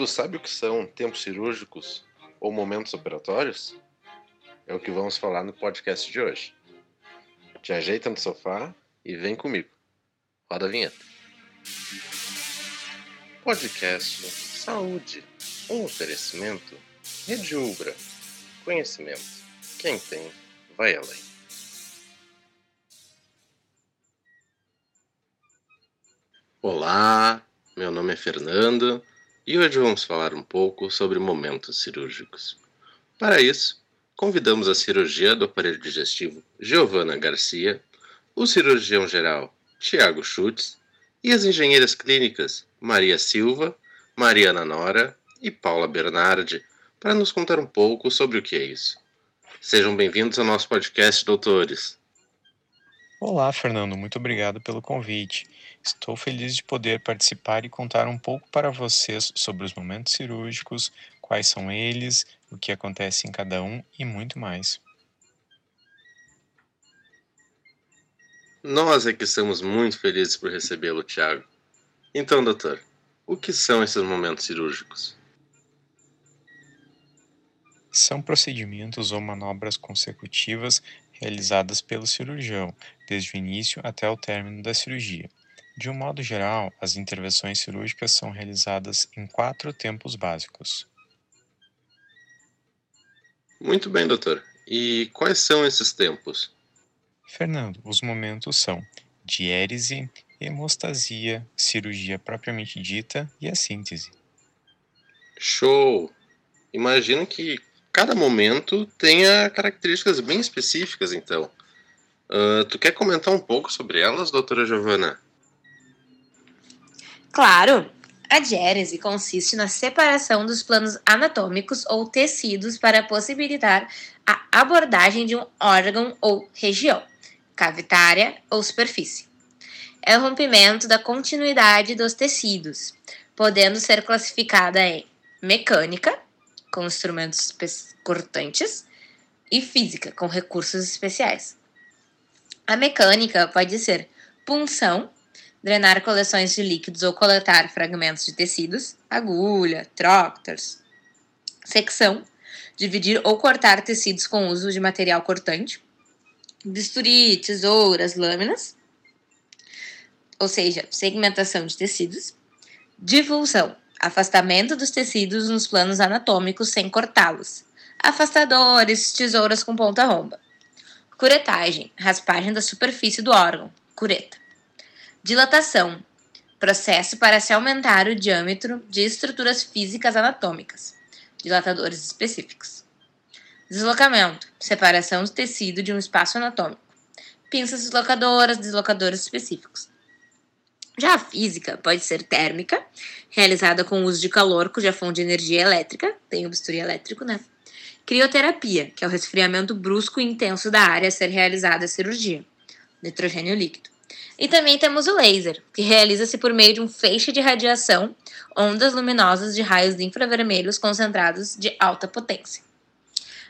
Tu sabe o que são tempos cirúrgicos ou momentos operatórios? É o que vamos falar no podcast de hoje. Te ajeita no sofá e vem comigo. Roda a vinheta. Podcast Saúde. Um oferecimento. Rede Ubra. Conhecimento. Quem tem, vai além. Olá, meu nome é Fernando e hoje vamos falar um pouco sobre momentos cirúrgicos. Para isso, convidamos a cirurgia do aparelho digestivo Giovana Garcia, o cirurgião geral Tiago Schutz e as engenheiras clínicas Maria Silva, Mariana Nora e Paula Bernardi para nos contar um pouco sobre o que é isso. Sejam bem-vindos ao nosso podcast, doutores. Olá, Fernando, muito obrigado pelo convite. Estou feliz de poder participar e contar um pouco para vocês sobre os momentos cirúrgicos, quais são eles, o que acontece em cada um e muito mais. Nós é que estamos muito felizes por recebê-lo, Tiago. Então, doutor, o que são esses momentos cirúrgicos? São procedimentos ou manobras consecutivas realizadas pelo cirurgião, desde o início até o término da cirurgia. De um modo geral, as intervenções cirúrgicas são realizadas em quatro tempos básicos. Muito bem, doutor. E quais são esses tempos? Fernando, os momentos são diérese, hemostasia, cirurgia propriamente dita e a síntese. Show! Imagino que cada momento tenha características bem específicas, então. Uh, tu quer comentar um pouco sobre elas, doutora Giovana? Claro! A diérese consiste na separação dos planos anatômicos ou tecidos para possibilitar a abordagem de um órgão ou região, cavitária ou superfície. É o rompimento da continuidade dos tecidos, podendo ser classificada em mecânica, com instrumentos cortantes, e física, com recursos especiais. A mecânica pode ser punção, drenar coleções de líquidos ou coletar fragmentos de tecidos, agulha, troctors. Secção, dividir ou cortar tecidos com uso de material cortante, bisturi, tesouras, lâminas, ou seja, segmentação de tecidos. Divulsão, afastamento dos tecidos nos planos anatômicos sem cortá-los, afastadores, tesouras com ponta romba. Curetagem, raspagem da superfície do órgão, cureta. Dilatação, processo para se aumentar o diâmetro de estruturas físicas anatômicas, dilatadores específicos. Deslocamento, separação do tecido de um espaço anatômico. Pinças deslocadoras, deslocadores específicos. Já a física pode ser térmica, realizada com o uso de calor, cuja fonte de energia é elétrica, tem o bisturi elétrico, né? Crioterapia, que é o resfriamento brusco e intenso da área a ser realizada a cirurgia. Nitrogênio líquido. E também temos o laser, que realiza-se por meio de um feixe de radiação, ondas luminosas de raios infravermelhos concentrados de alta potência.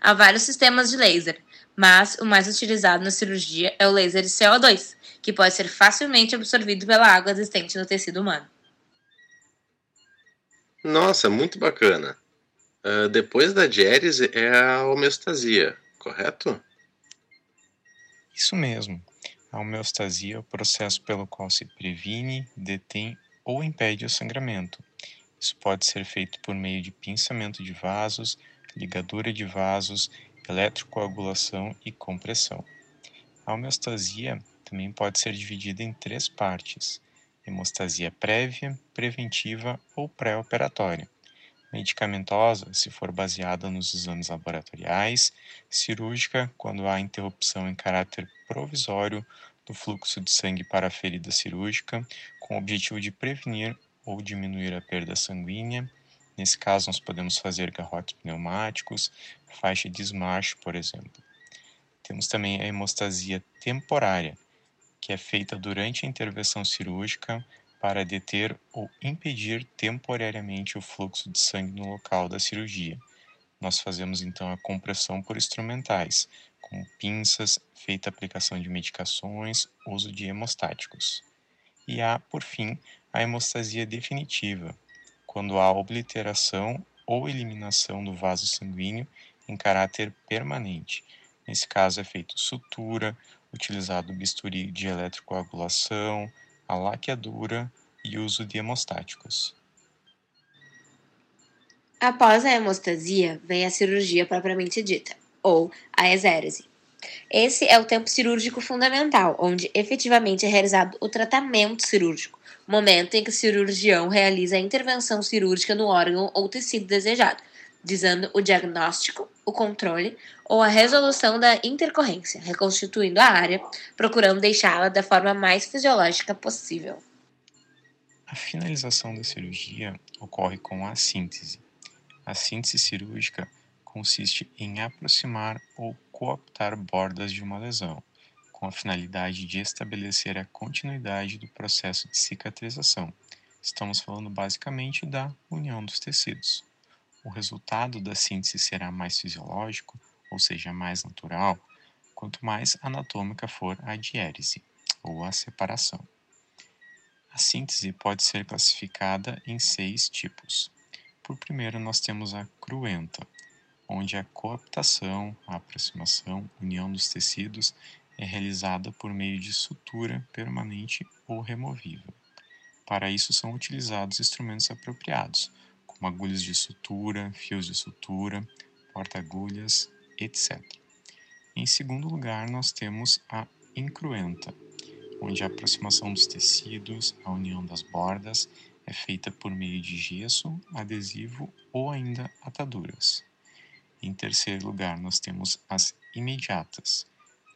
Há vários sistemas de laser, mas o mais utilizado na cirurgia é o laser de CO2, que pode ser facilmente absorvido pela água existente no tecido humano. Nossa, muito bacana. Uh, depois da diérese é a homeostasia, correto? Isso mesmo. A homeostasia é o processo pelo qual se previne, detém ou impede o sangramento. Isso pode ser feito por meio de pinçamento de vasos, ligadura de vasos, eletrocoagulação e compressão. A homeostasia também pode ser dividida em três partes: hemostasia prévia, preventiva ou pré-operatória medicamentosa, se for baseada nos exames laboratoriais, cirúrgica, quando há interrupção em caráter provisório do fluxo de sangue para a ferida cirúrgica, com o objetivo de prevenir ou diminuir a perda sanguínea. Nesse caso, nós podemos fazer garrotes pneumáticos, faixa de desmarche, por exemplo. Temos também a hemostasia temporária, que é feita durante a intervenção cirúrgica para deter ou impedir temporariamente o fluxo de sangue no local da cirurgia. Nós fazemos então a compressão por instrumentais, como pinças, feita aplicação de medicações, uso de hemostáticos. E há, por fim, a hemostasia definitiva, quando há obliteração ou eliminação do vaso sanguíneo em caráter permanente. Nesse caso é feito sutura, utilizado bisturi de eletrocoagulação, a laqueadura e uso de hemostáticos. Após a hemostasia, vem a cirurgia propriamente dita, ou a exérese. Esse é o tempo cirúrgico fundamental, onde efetivamente é realizado o tratamento cirúrgico, momento em que o cirurgião realiza a intervenção cirúrgica no órgão ou tecido desejado, visando o diagnóstico, o controle ou a resolução da intercorrência, reconstituindo a área, procurando deixá-la da forma mais fisiológica possível. A finalização da cirurgia ocorre com a síntese. A síntese cirúrgica consiste em aproximar ou cooptar bordas de uma lesão, com a finalidade de estabelecer a continuidade do processo de cicatrização. Estamos falando basicamente da união dos tecidos. O resultado da síntese será mais fisiológico, ou seja, mais natural, quanto mais anatômica for a diérese, ou a separação. A síntese pode ser classificada em seis tipos. Por primeiro, nós temos a cruenta, onde a coaptação, a aproximação, união dos tecidos é realizada por meio de sutura permanente ou removível. Para isso são utilizados instrumentos apropriados, como agulhas de sutura, fios de sutura, porta-agulhas, etc. Em segundo lugar, nós temos a incruenta, onde a aproximação dos tecidos, a união das bordas, é feita por meio de gesso, adesivo ou ainda ataduras. Em terceiro lugar, nós temos as imediatas,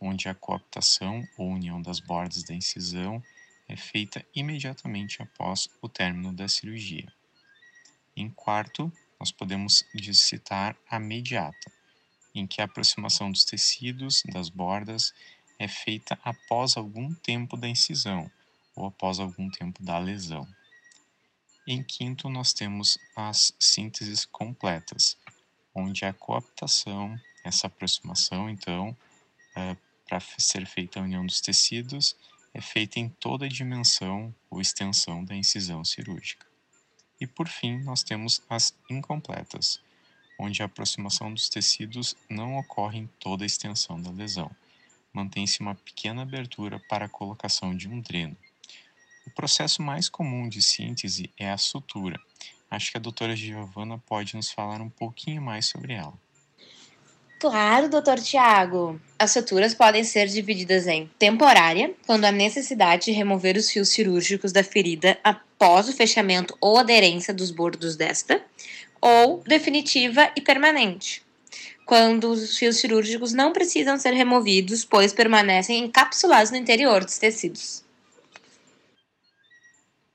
onde a coaptação ou união das bordas da incisão é feita imediatamente após o término da cirurgia. Em quarto, nós podemos citar a mediata, em que a aproximação dos tecidos, das bordas, é feita após algum tempo da incisão ou após algum tempo da lesão. Em quinto, nós temos as sínteses completas, onde a coaptação, essa aproximação, então, é, para ser feita a união dos tecidos, é feita em toda a dimensão ou extensão da incisão cirúrgica. E por fim, nós temos as incompletas, onde a aproximação dos tecidos não ocorre em toda a extensão da lesão. Mantém-se uma pequena abertura para a colocação de um dreno. O processo mais comum de síntese é a sutura, Acho que a doutora Giovana pode nos falar um pouquinho mais sobre ela. Claro, doutor Tiago. As suturas podem ser divididas em temporária, quando há necessidade de remover os fios cirúrgicos da ferida após o fechamento ou aderência dos bordos desta, ou definitiva e permanente, quando os fios cirúrgicos não precisam ser removidos, pois permanecem encapsulados no interior dos tecidos.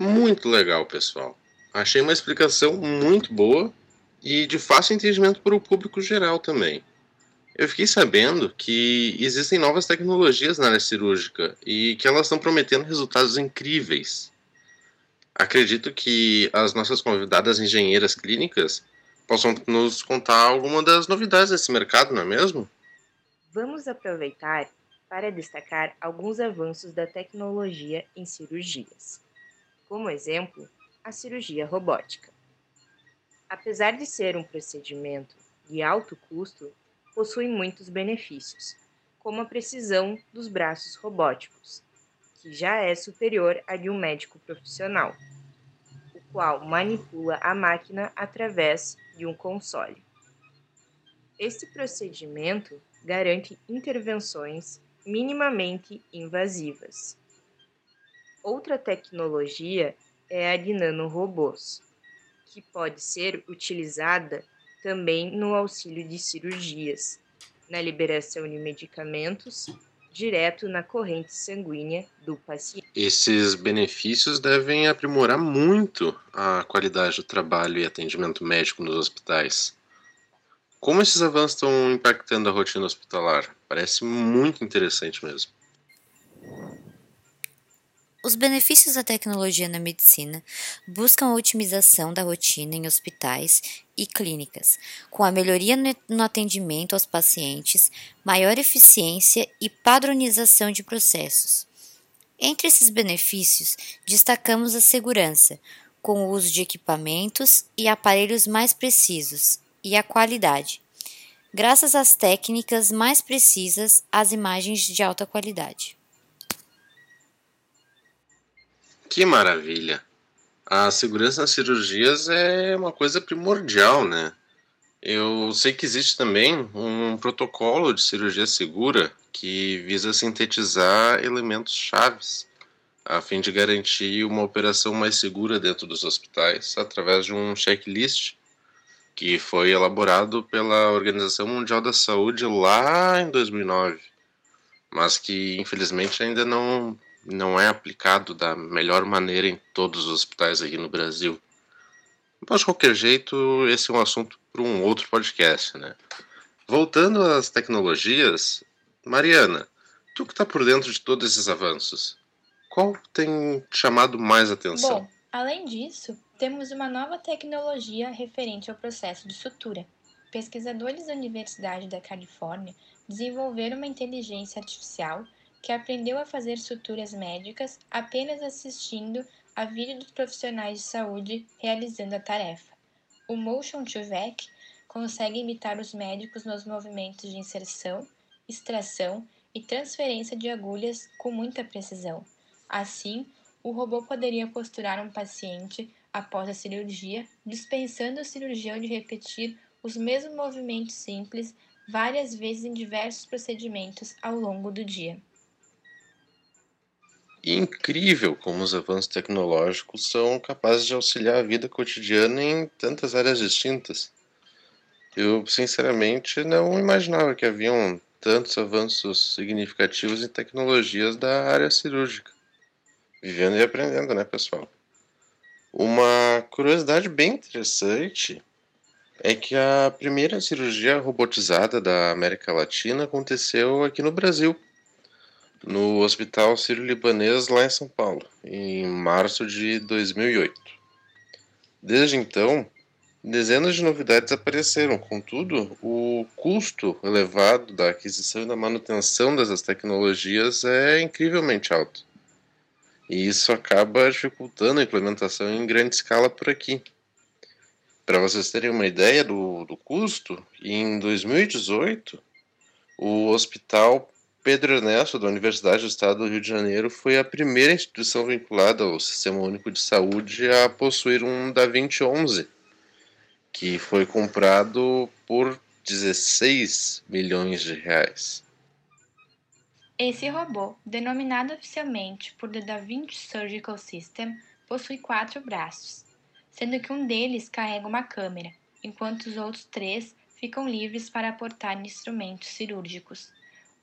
Muito legal, pessoal. Achei uma explicação muito boa e de fácil entendimento para o público geral também. Eu fiquei sabendo que existem novas tecnologias na área cirúrgica e que elas estão prometendo resultados incríveis. Acredito que as nossas convidadas engenheiras clínicas possam nos contar alguma das novidades desse mercado, não é mesmo? Vamos aproveitar para destacar alguns avanços da tecnologia em cirurgias. Como exemplo, a cirurgia robótica. Apesar de ser um procedimento de alto custo, possui muitos benefícios, como a precisão dos braços robóticos, que já é superior à de um médico profissional, o qual manipula a máquina através de um console. Este procedimento garante intervenções minimamente invasivas. Outra tecnologia é a de nanorobôs, que pode ser utilizada também no auxílio de cirurgias, na liberação de medicamentos direto na corrente sanguínea do paciente. Esses benefícios devem aprimorar muito a qualidade do trabalho e atendimento médico nos hospitais. Como esses avanços estão impactando a rotina hospitalar? Parece muito interessante mesmo. Os benefícios da tecnologia na medicina buscam a otimização da rotina em hospitais e clínicas, com a melhoria no atendimento aos pacientes, maior eficiência e padronização de processos. Entre esses benefícios, destacamos a segurança, com o uso de equipamentos e aparelhos mais precisos e a qualidade, graças às técnicas mais precisas às imagens de alta qualidade. Que maravilha! A segurança nas cirurgias é uma coisa primordial, né? Eu sei que existe também um protocolo de cirurgia segura que visa sintetizar elementos chaves a fim de garantir uma operação mais segura dentro dos hospitais através de um checklist que foi elaborado pela Organização Mundial da Saúde lá em 2009, mas que infelizmente ainda não não é aplicado da melhor maneira em todos os hospitais aqui no Brasil. Mas de qualquer jeito, esse é um assunto para um outro podcast, né? Voltando às tecnologias, Mariana, tu que está por dentro de todos esses avanços, qual tem chamado mais atenção? Bom, além disso, temos uma nova tecnologia referente ao processo de sutura. Pesquisadores da Universidade da Califórnia desenvolveram uma inteligência artificial que aprendeu a fazer suturas médicas apenas assistindo a vídeo dos profissionais de saúde realizando a tarefa. O Motion to VEC consegue imitar os médicos nos movimentos de inserção, extração e transferência de agulhas com muita precisão. Assim, o robô poderia posturar um paciente após a cirurgia, dispensando o cirurgião de repetir os mesmos movimentos simples várias vezes em diversos procedimentos ao longo do dia. Incrível como os avanços tecnológicos são capazes de auxiliar a vida cotidiana em tantas áreas distintas. Eu, sinceramente, não imaginava que haviam tantos avanços significativos em tecnologias da área cirúrgica. Vivendo e aprendendo, né, pessoal? Uma curiosidade bem interessante é que a primeira cirurgia robotizada da América Latina aconteceu aqui no Brasil, no Hospital Sírio-Libanês, lá em São Paulo, em março de 2008. Desde então, dezenas de novidades apareceram, contudo, o custo elevado da aquisição e da manutenção dessas tecnologias é incrivelmente alto. E isso acaba dificultando a implementação em grande escala por aqui. Para vocês terem uma ideia do, do custo, em 2018, o Hospital Pedro Ernesto, da Universidade do Estado do Rio de Janeiro, foi a primeira instituição vinculada ao Sistema Único de Saúde a possuir um Da Vinci 11, que foi comprado por 16 milhões de reais. Esse robô, denominado oficialmente por The Da Vinci Surgical System, possui quatro braços, sendo que um deles carrega uma câmera, enquanto os outros três ficam livres para aportar instrumentos cirúrgicos.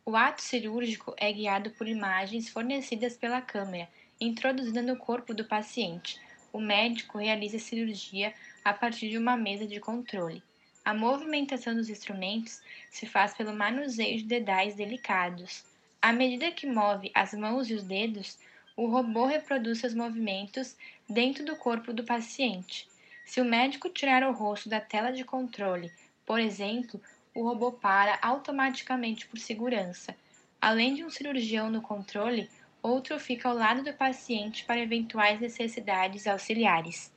O ato cirúrgico é guiado por imagens fornecidas pela câmera, introduzida no corpo do paciente. O médico realiza a cirurgia a partir de uma mesa de controle. A movimentação dos instrumentos se faz pelo manuseio de dedais delicados. À medida que move as mãos e os dedos, o robô reproduz seus movimentos dentro do corpo do paciente. Se o médico tirar o rosto da tela de controle, por exemplo, o robô para automaticamente por segurança. Além de um cirurgião no controle, outro fica ao lado do paciente para eventuais necessidades auxiliares.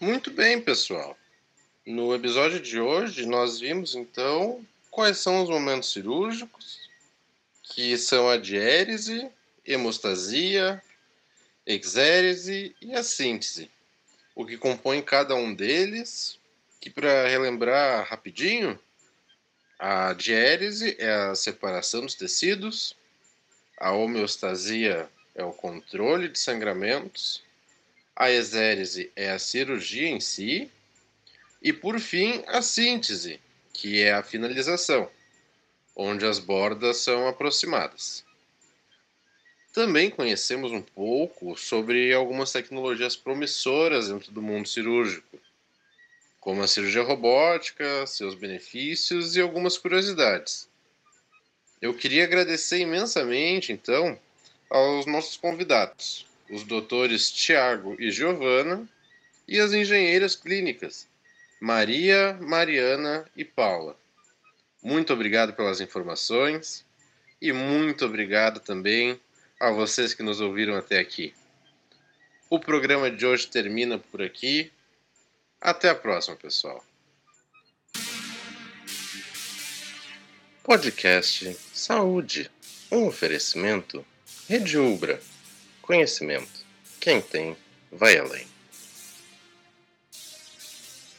Muito bem, pessoal. No episódio de hoje, nós vimos então quais são os momentos cirúrgicos, que são a diérese, hemostasia, exérese e a síntese. O que compõe cada um deles, que para relembrar rapidinho, a diérese é a separação dos tecidos, a homeostasia é o controle de sangramentos, a exérese é a cirurgia em si, e por fim a síntese, que é a finalização onde as bordas são aproximadas. Também conhecemos um pouco sobre algumas tecnologias promissoras dentro do mundo cirúrgico, como a cirurgia robótica, seus benefícios e algumas curiosidades. Eu queria agradecer imensamente, então, aos nossos convidados, os doutores Tiago e Giovana, e as engenheiras clínicas, Maria, Mariana e Paula. Muito obrigado pelas informações e muito obrigado também a vocês que nos ouviram até aqui. O programa de hoje termina por aqui. Até a próxima, pessoal. Podcast Saúde. Um oferecimento Rede Ubra. Conhecimento. Quem tem, vai além.